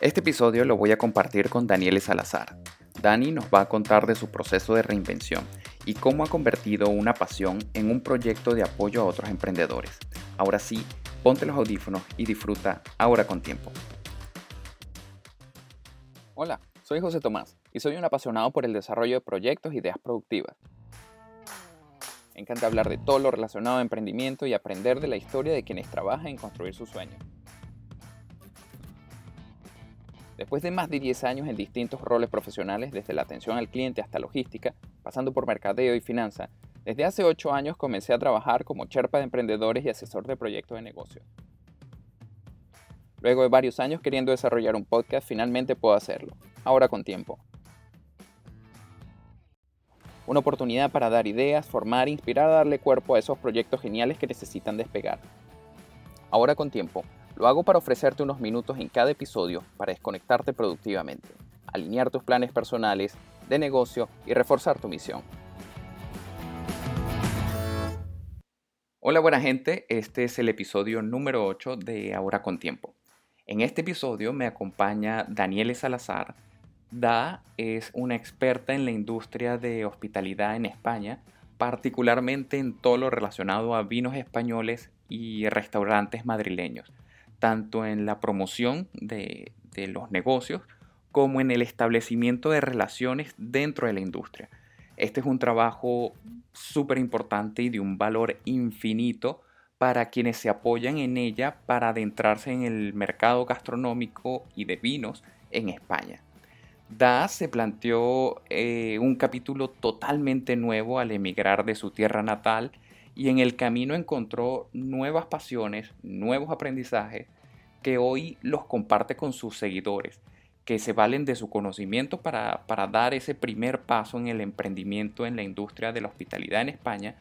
Este episodio lo voy a compartir con Daniel Salazar. Dani nos va a contar de su proceso de reinvención y cómo ha convertido una pasión en un proyecto de apoyo a otros emprendedores. Ahora sí, ponte los audífonos y disfruta ahora con tiempo. Hola, soy José Tomás y soy un apasionado por el desarrollo de proyectos e ideas productivas. Me encanta hablar de todo lo relacionado a emprendimiento y aprender de la historia de quienes trabajan en construir sus sueños. Después de más de 10 años en distintos roles profesionales, desde la atención al cliente hasta logística, pasando por mercadeo y finanza, desde hace 8 años comencé a trabajar como cherpa de emprendedores y asesor de proyectos de negocio. Luego de varios años queriendo desarrollar un podcast, finalmente puedo hacerlo, ahora con tiempo. Una oportunidad para dar ideas, formar e inspirar darle cuerpo a esos proyectos geniales que necesitan despegar. Ahora con tiempo, lo hago para ofrecerte unos minutos en cada episodio para desconectarte productivamente, alinear tus planes personales, de negocio y reforzar tu misión. Hola buena gente, este es el episodio número 8 de Ahora con Tiempo. En este episodio me acompaña Daniele Salazar. Da es una experta en la industria de hospitalidad en España, particularmente en todo lo relacionado a vinos españoles y restaurantes madrileños tanto en la promoción de, los negocios como en el establecimiento de relaciones dentro de la industria. Este es un trabajo súper importante y de un valor infinito para quienes se apoyan en ella para adentrarse en el mercado gastronómico y de vinos en España. Da se planteó eh, un capítulo totalmente nuevo al emigrar de su tierra natal y en el camino encontró nuevas pasiones, nuevos aprendizajes que hoy los comparte con sus seguidores, que se valen de su conocimiento para, dar ese primer paso en el emprendimiento en la industria de la hospitalidad en España,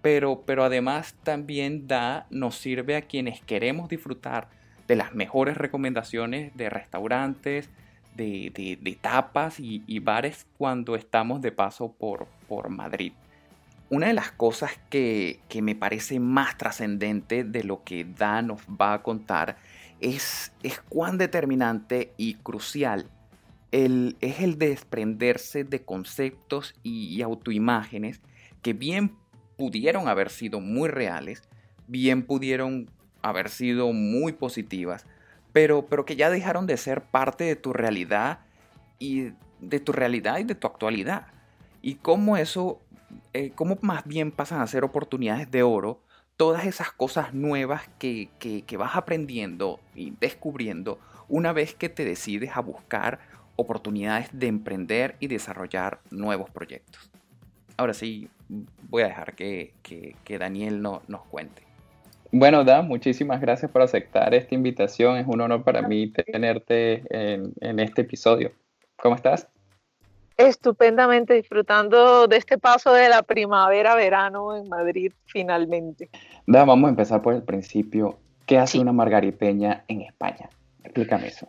pero, pero además también da, nos sirve a quienes queremos disfrutar de las mejores recomendaciones de restaurantes, de, tapas y, bares cuando estamos de paso por, por Madrid. Una de las cosas que, me parece más trascendente de lo que Da nos va a contar es, es cuán determinante y crucial el, es el desprenderse de conceptos y, autoimágenes que bien pudieron haber sido muy reales, bien pudieron haber sido muy positivas, pero, pero que ya dejaron de ser parte de tu realidad y de tu realidad y de tu actualidad. Y cómo eso eh, cómo más bien pasan a ser oportunidades de oro todas esas cosas nuevas que, vas aprendiendo y descubriendo una vez que te decides a buscar oportunidades de emprender y desarrollar nuevos proyectos. Ahora sí, voy a dejar que, Daniel no, nos cuente. Bueno, Da, muchísimas gracias por aceptar esta invitación. Es un honor para mí tenerte en, en este episodio. ¿Cómo estás? Estupendamente disfrutando de este paso de la primavera-verano en Madrid finalmente. Da, vamos a empezar por el principio. ¿Qué hace una margariteña en España? Explícame eso.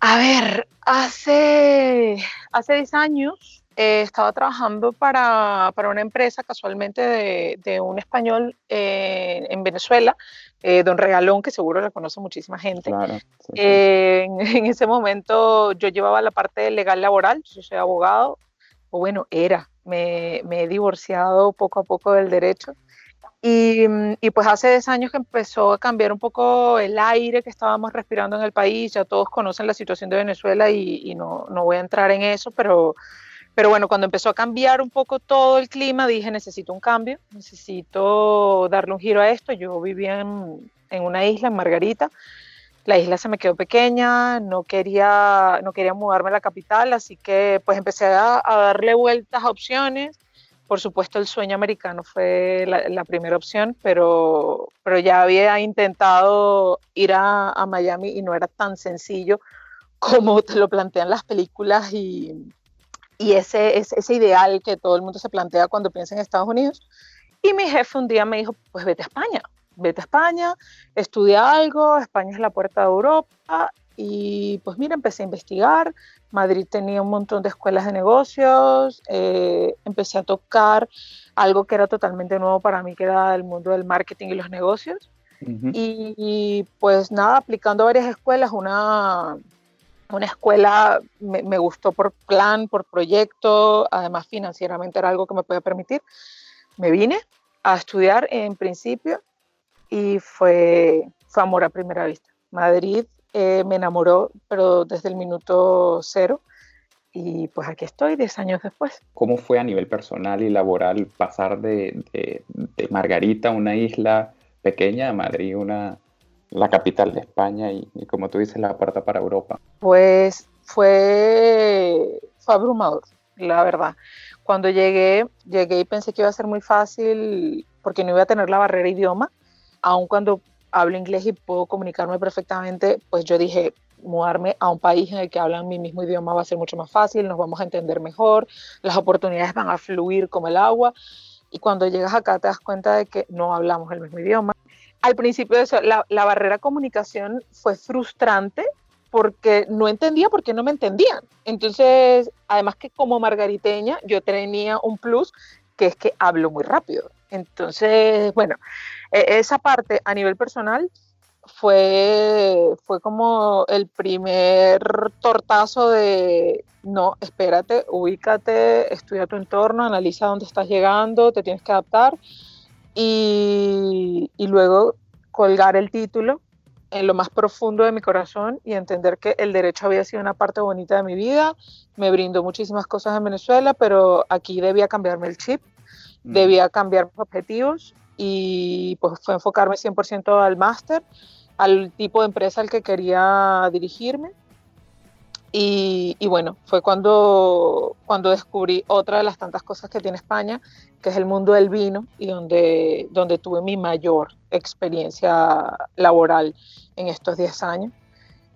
A ver, hace, hace 10 años eh, estaba trabajando para, una empresa casualmente de, un español eh, en Venezuela, eh, Don Regalón, que seguro le conoce muchísima gente. En, ese momento yo llevaba la parte legal laboral, yo soy abogado, o bueno, era, me, he divorciado poco a poco del derecho. Y, pues hace 10 años que empezó a cambiar un poco el aire que estábamos respirando en el país, ya todos conocen la situación de Venezuela y, y no, no voy a entrar en eso, pero pero bueno, cuando empezó a cambiar un poco todo el clima, dije, necesito un cambio, necesito darle un giro a esto. Yo vivía en, una isla, en Margarita. La isla se me quedó pequeña, no quería, no quería mudarme a la capital, así que pues empecé a, darle vueltas a opciones. Por supuesto, el sueño americano fue la, primera opción, pero, pero ya había intentado ir a, a Miami y no era tan sencillo como te lo plantean las películas y, y ese, ese ideal que todo el mundo se plantea cuando piensa en Estados Unidos. Y mi jefe un día me dijo, pues vete a España, vete a España, estudia algo, España es la puerta de Europa. Y pues mira, empecé a investigar, Madrid tenía un montón de escuelas de negocios, eh, empecé a tocar algo que era totalmente nuevo para mí, que era el mundo del marketing y los negocios. y, y, pues nada, aplicando varias escuelas, una una escuela me, gustó por plan, por proyecto, además financieramente era algo que me podía permitir. Me vine a estudiar en principio y fue, fue amor a primera vista. Madrid eh, me enamoró, pero desde el minuto cero. Y pues aquí estoy, 10 años después. ¿Cómo fue a nivel personal y laboral pasar de, de, de Margarita, una isla pequeña, a Madrid, una, la capital de España y, y, como tú dices, la puerta para Europa? Pues fue, fue abrumador, la verdad. Cuando llegué, llegué y pensé que iba a ser muy fácil porque no iba a tener la barrera idioma, aun cuando hablo inglés y puedo comunicarme perfectamente, pues yo dije, mudarme a un país en el que hablan mi mismo idioma va a ser mucho más fácil, nos vamos a entender mejor, las oportunidades van a fluir como el agua. Y cuando llegas acá te das cuenta de que no hablamos el mismo idioma, al principio de eso, la, barrera comunicación fue frustrante porque no entendía por qué no me entendían. Entonces, además que como margariteña, yo tenía un plus que es que hablo muy rápido. Entonces, bueno, e, esa parte a nivel personal fue, fue como el primer tortazo de, no, espérate, ubícate, estudia tu entorno, analiza dónde estás llegando, te tienes que adaptar y, y luego colgar el título en lo más profundo de mi corazón y entender que el derecho había sido una parte bonita de mi vida, me brindó muchísimas cosas en Venezuela, pero aquí debía cambiarme el chip, mm. debía cambiar mis objetivos y pues fue enfocarme 100% al máster, al tipo de empresa al que quería dirigirme y, bueno, fue cuando, cuando descubrí otra de las tantas cosas que tiene España, que es el mundo del vino y donde, donde tuve mi mayor experiencia laboral en estos 10 años.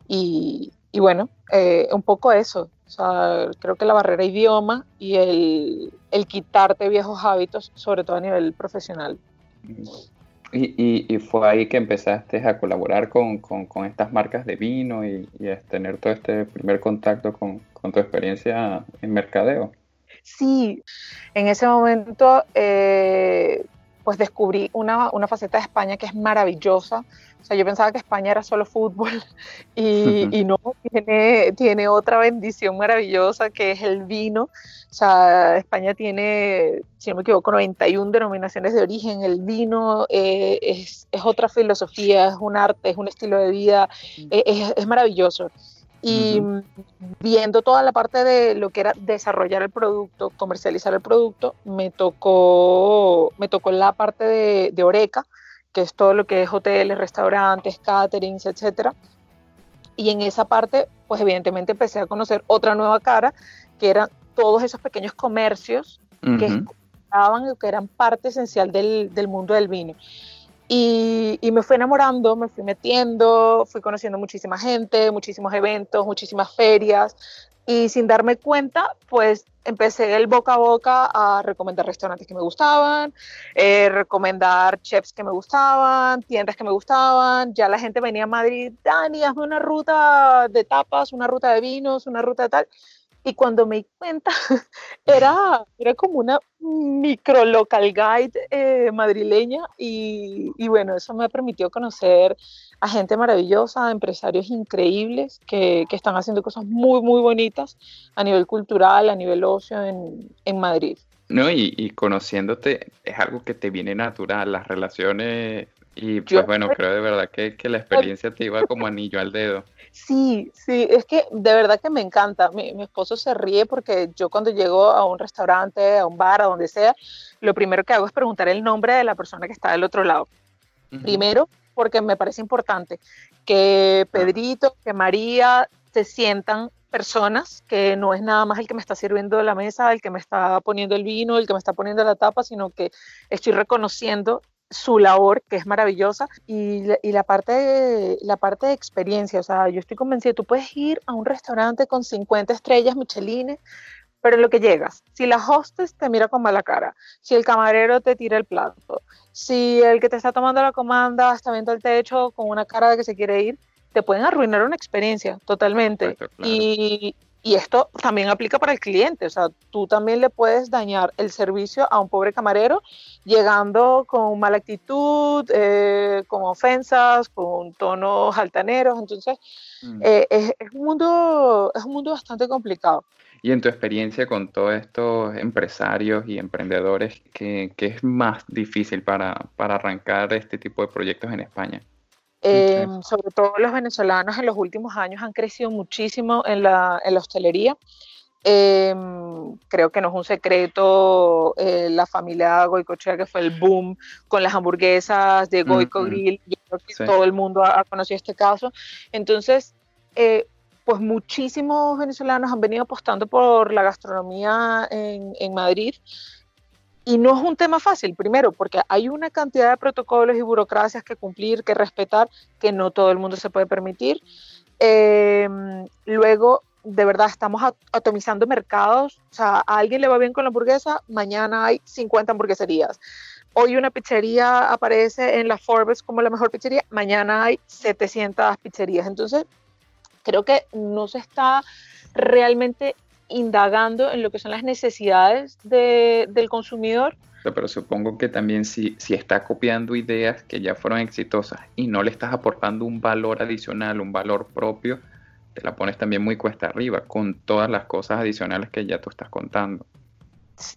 Y, bueno, eh, un poco eso. O sea, creo que la barrera idioma y el, el quitarte viejos hábitos, sobre todo a nivel profesional. Y, y, fue ahí que empezaste a colaborar con, con, con estas marcas de vino y, y, a tener todo este primer contacto con, con, tu experiencia en mercadeo. Sí, en ese momento eh, pues descubrí una, una, faceta de España que es maravillosa. O sea, yo pensaba que España era solo fútbol y, y no, tiene, tiene otra bendición maravillosa que es el vino. O sea, España tiene, si no me equivoco, 91 denominaciones de origen. El vino eh, es, es, otra filosofía, es un arte, es un estilo de vida, es, es maravilloso. Y uh -huh. viendo toda la parte de lo que era desarrollar el producto, comercializar el producto, me tocó, me tocó la parte de, de Oreca, que es todo lo que es hoteles, restaurantes, caterings, etcétera. Y en esa parte, pues evidentemente empecé a conocer otra nueva cara, que eran todos esos pequeños comercios uh -huh. que estaban, que eran parte esencial del, del mundo del vino. Y, y, me fui enamorando, me fui metiendo, fui conociendo muchísima gente, muchísimos eventos, muchísimas ferias. Y sin darme cuenta, pues empecé el boca a boca a recomendar restaurantes que me gustaban, eh, recomendar chefs que me gustaban, tiendas que me gustaban. Ya la gente venía a Madrid, Dani, hazme una ruta de tapas, una ruta de vinos, una ruta de tal. Y cuando me di cuenta, era, era como una micro local guide eh, madrileña y, y, bueno, eso me permitió conocer a gente maravillosa, a empresarios increíbles que, que, están haciendo cosas muy, muy bonitas a nivel cultural, a nivel ocio en, en Madrid. No, y, y, conociéndote es algo que te viene natural, las relaciones y pues Yo, bueno, creo de verdad que, que la experiencia te iba como anillo al dedo. Sí, sí, es que de verdad que me encanta. Mi, mi, esposo se ríe porque yo cuando llego a un restaurante, a un bar, a donde sea, lo primero que hago es preguntar el nombre de la persona que está del otro lado. Uh -huh. Primero, porque me parece importante que Pedrito, que María se sientan personas, que no es nada más el que me está sirviendo la mesa, el que me está poniendo el vino, el que me está poniendo la tapa, sino que estoy reconociendo su labor, que es maravillosa, y, y, la, parte de, la parte de experiencia. O sea, yo estoy convencida, tú puedes ir a un restaurante con 50 estrellas Michelin, pero en lo que llegas, si la hostess te mira con mala cara, si el camarero te tira el plato, si el que te está tomando la comanda está viendo el techo con una cara de que se quiere ir, te pueden arruinar una experiencia totalmente. Claro. Y, y esto también aplica para el cliente, o sea, tú también le puedes dañar el servicio a un pobre camarero llegando con mala actitud, eh, con ofensas, con tonos altaneros, entonces mm. eh, es, un mundo, es un mundo bastante complicado. Y en tu experiencia con todos estos empresarios y emprendedores, ¿qué, qué es más difícil para, para arrancar este tipo de proyectos en España? Em, sobre todo los venezolanos en los últimos años han crecido muchísimo en la, en la hostelería. Em, creo que no es un secreto eh, la familia Goicochea que fue el boom con las hamburguesas de Goico Grill. Yo creo que todo el mundo ha, conocido este caso. Entonces, eh, pues muchísimos venezolanos han venido apostando por la gastronomía en, en Madrid y no es un tema fácil, primero, porque hay una cantidad de protocolos y burocracias que cumplir, que respetar, que no todo el mundo se puede permitir. Em, luego, de verdad, estamos atomizando mercados. O sea, a alguien le va bien con la hamburguesa, mañana hay 50 hamburgueserías. Hoy una pizzería aparece en la Forbes como la mejor pizzería, mañana hay 700 pizzerías. Entonces, creo que no se está realmente indagando en lo que son las necesidades del consumidor. Pero supongo que también si, si está copiando ideas que ya fueron exitosas y no le estás aportando un valor adicional, un valor propio, te la pones también muy cuesta arriba con todas las cosas adicionales que ya tú estás contando.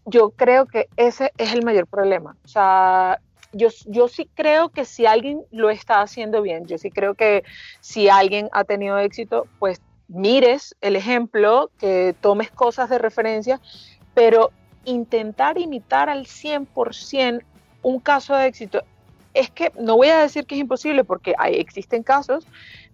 Yo creo que ese es el mayor problema. O sea, yo, yo, sí creo que si alguien lo está haciendo bien, yo sí creo que si alguien ha tenido éxito, pues mires el ejemplo, que tomes cosas de referencia, pero intentar imitar al 100% un caso de éxito, es que no voy a decir que es imposible porque hay, existen casos,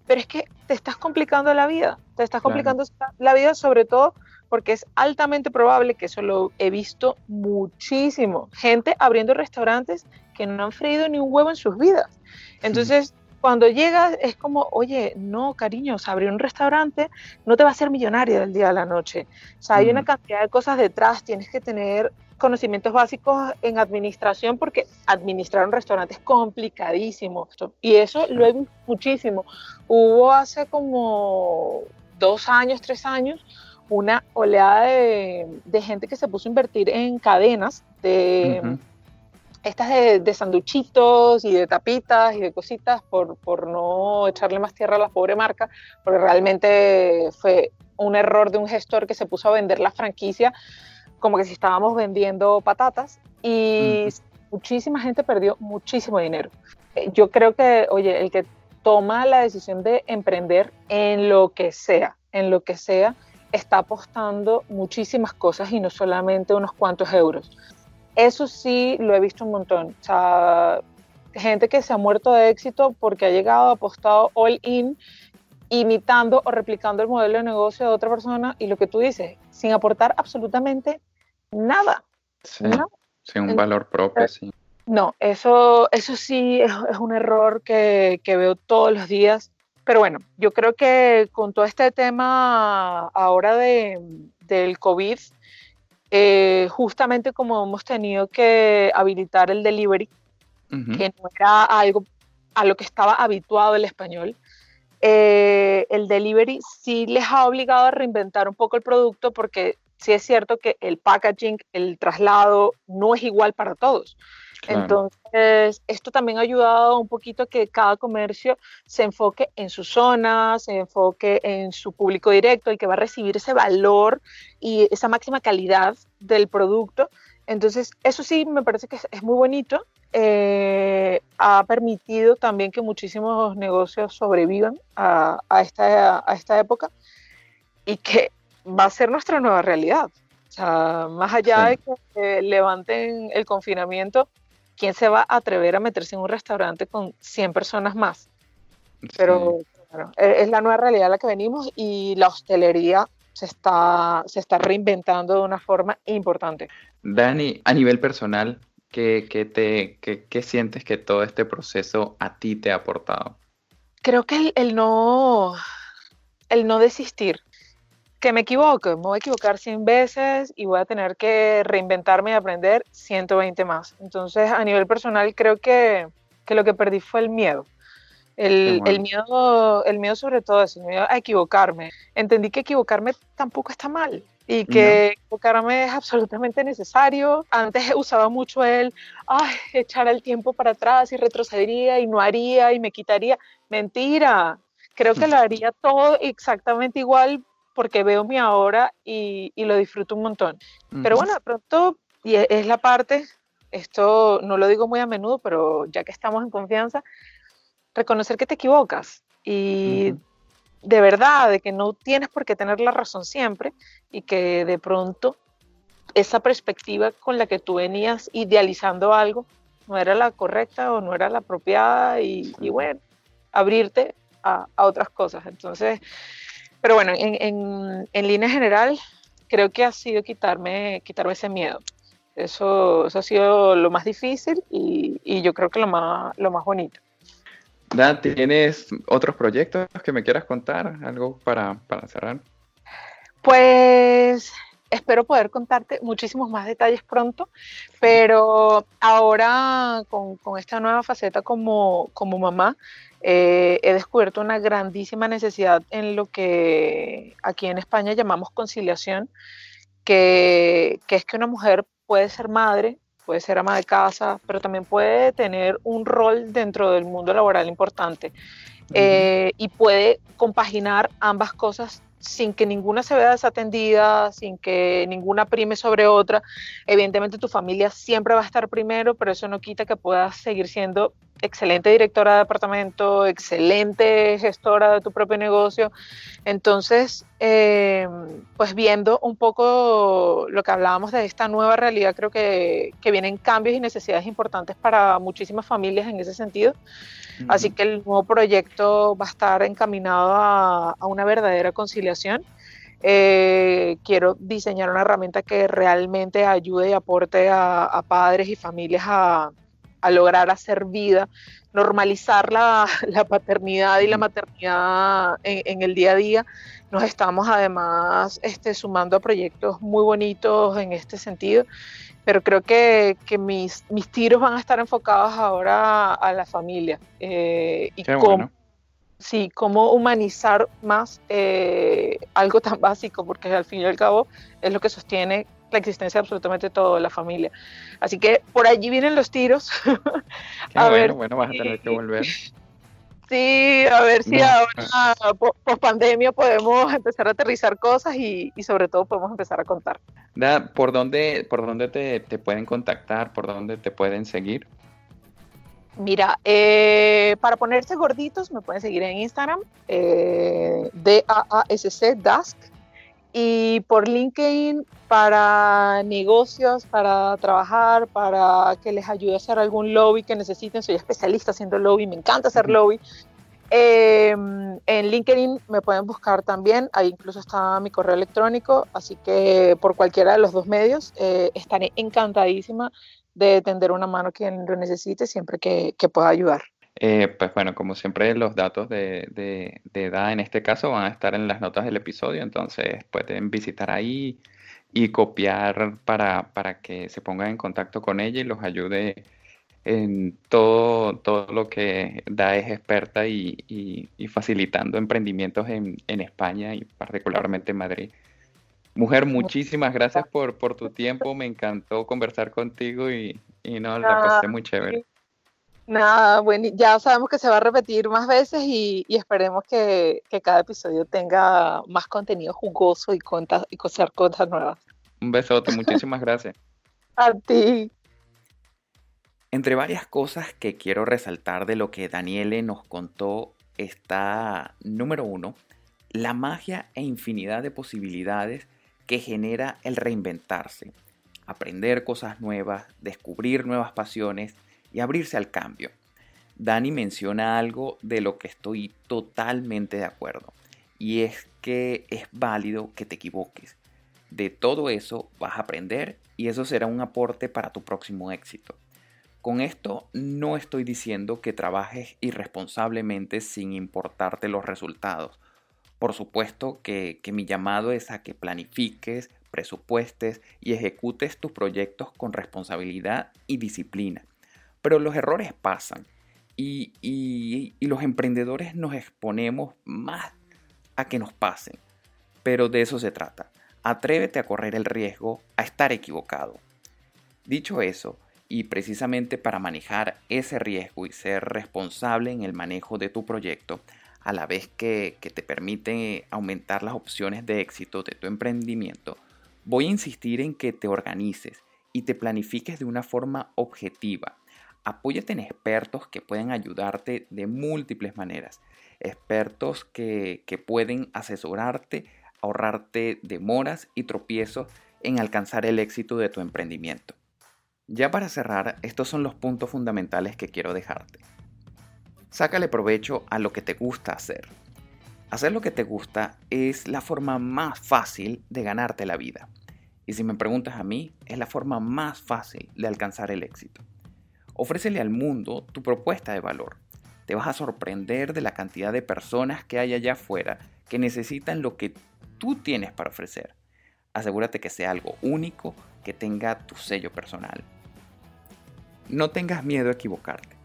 pero es que te estás complicando la vida, te estás complicando la vida sobre todo porque es altamente probable que eso lo he visto muchísimo, gente abriendo restaurantes que no han freído ni un huevo en sus vidas. Entonces, cuando llegas es como, oye, no, cariño, o abrir un restaurante no te va a hacer millonario del día a la noche. O sea, hay una cantidad de cosas detrás, tienes que tener conocimientos básicos en administración porque administrar un restaurante es complicadísimo. Y eso lo he visto muchísimo. Hubo hace como dos años, tres años, una oleada de, gente que se puso a invertir en cadenas de estas de, de, sanduchitos y de tapitas y de cositas por, por no echarle más tierra a la pobre marca, porque realmente fue un error de un gestor que se puso a vender la franquicia como que si estábamos vendiendo patatas y muchísima gente perdió muchísimo dinero. Eh, yo creo que, oye, el que toma la decisión de emprender en lo que sea, en lo que sea, está apostando muchísimas cosas y no solamente unos cuantos euros. Eso sí lo he visto un montón. O sea, gente que se ha muerto de éxito porque ha llegado, apostado all in, imitando o replicando el modelo de negocio de otra persona y lo que tú dices, sin aportar absolutamente nada. Sin un valor propio, sí. No, eso, eso sí es, un error que, que, veo todos los días. Pero bueno, yo creo que con todo este tema ahora de, del COVID, eh, justamente como hemos tenido que habilitar el delivery, que no era algo a lo que estaba habituado el español, eh, el delivery sí les ha obligado a reinventar un poco el producto porque sí es cierto que el packaging, el traslado no es igual para todos. Entonces, esto también ha ayudado un poquito a que cada comercio se enfoque en su zona, se enfoque en su público directo, el que va a recibir ese valor y esa máxima calidad del producto. Entonces, eso sí me parece que es, muy bonito. Eh, ha permitido también que muchísimos negocios sobrevivan a, esta, a esta época y que va a ser nuestra nueva realidad. O sea, más allá de que levanten el confinamiento, ¿quién se va a atrever a meterse en un restaurante con 100 personas más? Pero e, es la nueva realidad a la que venimos y la hostelería se está, se está reinventando de una forma importante. Dani, a nivel personal, ¿qué, te, qué, sientes que todo este proceso a ti te ha aportado? Creo que el, no, el no desistir, que me equivoque, me voy a equivocar 100 veces y voy a tener que reinventarme y aprender 120 más. Entonces, a nivel personal, creo que, que lo que perdí fue el miedo. El, miedo, el miedo sobre todo es el miedo a equivocarme. Entendí que equivocarme tampoco está mal y que equivocarme es absolutamente necesario. Antes usaba mucho el, ay, echar el tiempo para atrás y retrocedería y no haría y me quitaría. Mentira, creo que lo haría todo exactamente igual porque veo mi ahora y, lo disfruto un montón. Pero bueno, de pronto, y e, es la parte, esto no lo digo muy a menudo, pero ya que estamos en confianza, reconocer que te equivocas y de verdad, de que no tienes por qué tener la razón siempre y que de pronto esa perspectiva con la que tú venías idealizando algo no era la correcta o no era la apropiada y, bueno, abrirte a, otras cosas. Entonces, pero bueno, en, en, línea general, creo que ha sido quitarme, quitarme ese miedo. Eso, eso ha sido lo más difícil y, y yo creo que lo más, lo más bonito. Dan, ¿tienes otros proyectos que me quieras contar? ¿Algo para, cerrar? Pues espero poder contarte muchísimos más detalles pronto, pero ahora con, esta nueva faceta como, como mamá, eh, he descubierto una grandísima necesidad en lo que aquí en España llamamos conciliación, que, que es que una mujer puede ser madre, puede ser ama de casa, pero también puede tener un rol dentro del mundo laboral importante eh, y puede compaginar ambas cosas sin que ninguna se vea desatendida, sin que ninguna prime sobre otra. Evidentemente tu familia siempre va a estar primero, pero eso no quita que puedas seguir siendo excelente directora de departamento, excelente gestora de tu propio negocio. Entonces, eh, pues viendo un poco lo que hablábamos de esta nueva realidad, creo que, que, vienen cambios y necesidades importantes para muchísimas familias en ese sentido. Así que el nuevo proyecto va a estar encaminado a, a una verdadera conciliación. Eh, quiero diseñar una herramienta que realmente ayude y aporte a, a padres y familias a, a lograr hacer vida, normalizar la, paternidad y la maternidad en, el día a día. Nos estamos además este, sumando a proyectos muy bonitos en este sentido, pero creo que, mis, mis tiros van a estar enfocados ahora a la familia eh, y cómo, sí, cómo humanizar más eh, algo tan básico, porque al fin y al cabo es lo que sostiene la existencia de absolutamente toda la familia. Así que por allí vienen los tiros. a bueno, ver bueno, vas a tener que volver. Sí, a ver si ahora, post pandemia, podemos empezar a aterrizar cosas y, sobre todo podemos empezar a contar. ¿Por dónde, por dónde te, pueden contactar? ¿Por dónde te pueden seguir? Mira, eh, para ponerse gorditos me pueden seguir en Instagram, eh, D-A-A-S-C, Dask, y por LinkedIn para negocios, para trabajar, para que les ayude a hacer algún lobby que necesiten. Soy especialista haciendo lobby, me encanta hacer lobby. Em, en LinkedIn me pueden buscar también, ahí incluso está mi correo electrónico, así que por cualquiera de los dos medios eh, estaré encantadísima de tender una mano a quien lo necesite siempre que pueda ayudar. Eh, pues bueno, como siempre, los datos de, de, edad en este caso van a estar en las notas del episodio, entonces pueden visitar ahí y copiar para, para que se pongan en contacto con ella y los ayude en todo, todo lo que Da es experta y, y, facilitando emprendimientos en, en, España y particularmente en Madrid. Mujer, muchísimas gracias por, por tu tiempo, me encantó conversar contigo y, y no, la pasé muy chévere. Nada, bueno, ya sabemos que se va a repetir más veces y, esperemos que, cada episodio tenga más contenido jugoso y, contar y cosas nuevas. Un besote, muchísimas gracias. a ti. Entre varias cosas que quiero resaltar de lo que Daniele nos contó está, número uno, la magia e infinidad de posibilidades que genera el reinventarse, aprender cosas nuevas, descubrir nuevas pasiones, y abrirse al cambio. Dani menciona algo de lo que estoy totalmente de acuerdo y es que es válido que te equivoques. De todo eso vas a aprender y eso será un aporte para tu próximo éxito. Con esto no estoy diciendo que trabajes irresponsablemente sin importarte los resultados. Por supuesto que, que mi llamado es a que planifiques, presupuestes y ejecutes tus proyectos con responsabilidad y disciplina. Pero los errores pasan y, los emprendedores nos exponemos más a que nos pasen. Pero de eso se trata. Atrévete a correr el riesgo a estar equivocado. Dicho eso, y precisamente para manejar ese riesgo y ser responsable en el manejo de tu proyecto, a la vez que, te permite aumentar las opciones de éxito de tu emprendimiento, voy a insistir en que te organices y te planifiques de una forma objetiva. Apóyate en expertos que pueden ayudarte de múltiples maneras. Expertos que, que pueden asesorarte, ahorrarte demoras y tropiezos en alcanzar el éxito de tu emprendimiento. Ya para cerrar, estos son los puntos fundamentales que quiero dejarte. Sácale provecho a lo que te gusta hacer. Hacer lo que te gusta es la forma más fácil de ganarte la vida. Y si me preguntas a mí, es la forma más fácil de alcanzar el éxito. Ofrécele al mundo tu propuesta de valor. Te vas a sorprender de la cantidad de personas que hay allá afuera que necesitan lo que tú tienes para ofrecer. Asegúrate que sea algo único, que tenga tu sello personal. No tengas miedo a equivocarte.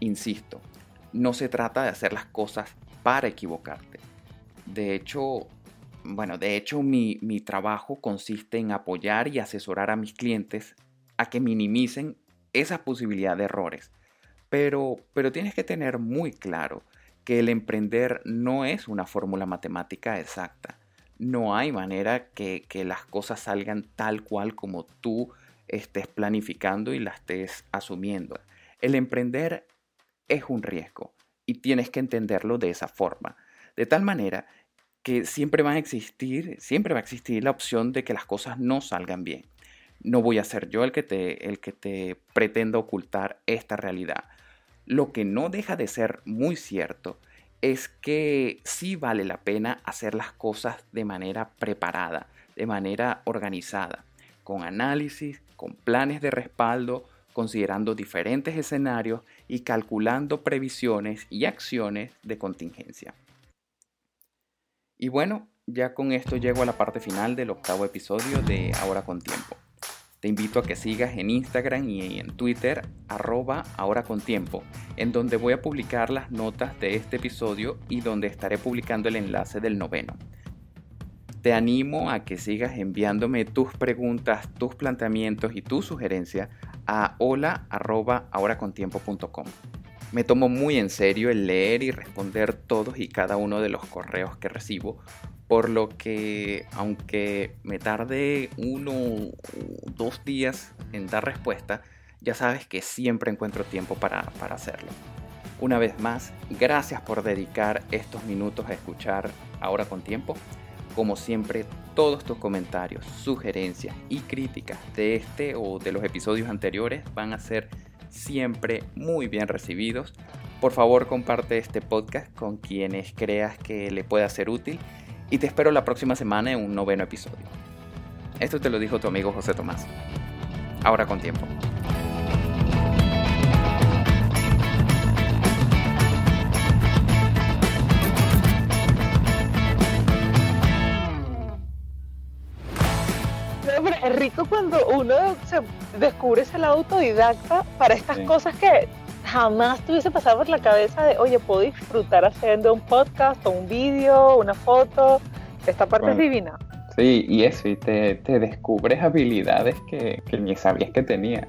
Insisto, no se trata de hacer las cosas para equivocarte. De hecho, bueno, de hecho mi, trabajo consiste en apoyar y asesorar a mis clientes a que minimicen esa posibilidad de errores. Pero, pero tienes que tener muy claro que el emprender no es una fórmula matemática exacta. No hay manera que, que las cosas salgan tal cual como tú estés planificando y la estés asumiendo. El emprender es un riesgo y tienes que entenderlo de esa forma. De tal manera que siempre va a existir, siempre va a existir la opción de que las cosas no salgan bien. No voy a ser yo el que te, el que te pretenda ocultar esta realidad. Lo que no deja de ser muy cierto es que sí vale la pena hacer las cosas de manera preparada, de manera organizada, con análisis, con planes de respaldo, considerando diferentes escenarios y calculando previsiones y acciones de contingencia. Y bueno, ya con esto llego a la parte final del octavo episodio de Ahora con Tiempo. Te invito a que sigas en Instagram y en Twitter arroba ahora con en donde voy a publicar las notas de este episodio y donde estaré publicando el enlace del noveno. Te animo a que sigas enviándome tus preguntas, tus planteamientos y tus sugerencias a hola.ahoracontiempo.com. Me tomo muy en serio el leer y responder todos y cada uno de los correos que recibo, por lo que aunque me tarde uno o dos días en dar respuesta, ya sabes que siempre encuentro tiempo para, para hacerlo. Una vez más, gracias por dedicar estos minutos a escuchar Ahora con Tiempo como siempre, todos tus comentarios, sugerencias y críticas de este o de los episodios anteriores van a ser siempre muy bien recibidos. Por favor, comparte este podcast con quienes creas que le pueda ser útil y te espero la próxima semana en un noveno episodio. Esto te lo dijo tu amigo José Tomás. Ahora con tiempo. es rico cuando uno se descubre ese lado autodidacta para estas cosas que jamás te hubiese pasado por la cabeza de, oye, puedo disfrutar haciendo un podcast o un vídeo, una foto. Esta parte es divina. Sí, y eso, y te, te descubres habilidades que, que ni sabías que tenía